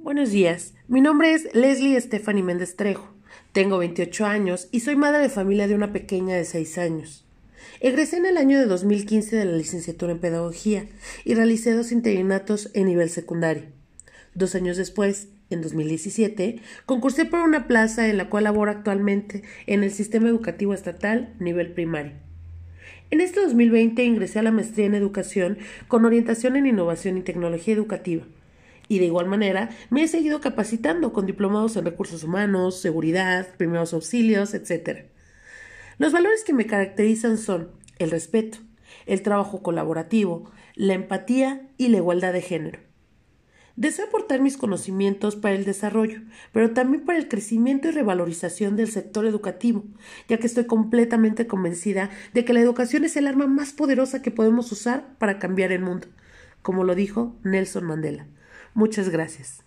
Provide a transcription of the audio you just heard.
Buenos días, mi nombre es Leslie Stephanie Méndez Trejo. Tengo 28 años y soy madre de familia de una pequeña de 6 años. Egresé en el año de 2015 de la licenciatura en Pedagogía y realicé dos interinatos en nivel secundario. Dos años después, en 2017, concursé por una plaza en la cual laboro actualmente en el sistema educativo estatal nivel primario. En este 2020 ingresé a la maestría en educación con orientación en innovación y tecnología educativa y de igual manera me he seguido capacitando con diplomados en recursos humanos, seguridad, primeros auxilios, etc. Los valores que me caracterizan son el respeto, el trabajo colaborativo, la empatía y la igualdad de género. Deseo aportar mis conocimientos para el desarrollo, pero también para el crecimiento y revalorización del sector educativo, ya que estoy completamente convencida de que la educación es el arma más poderosa que podemos usar para cambiar el mundo, como lo dijo Nelson Mandela. Muchas gracias.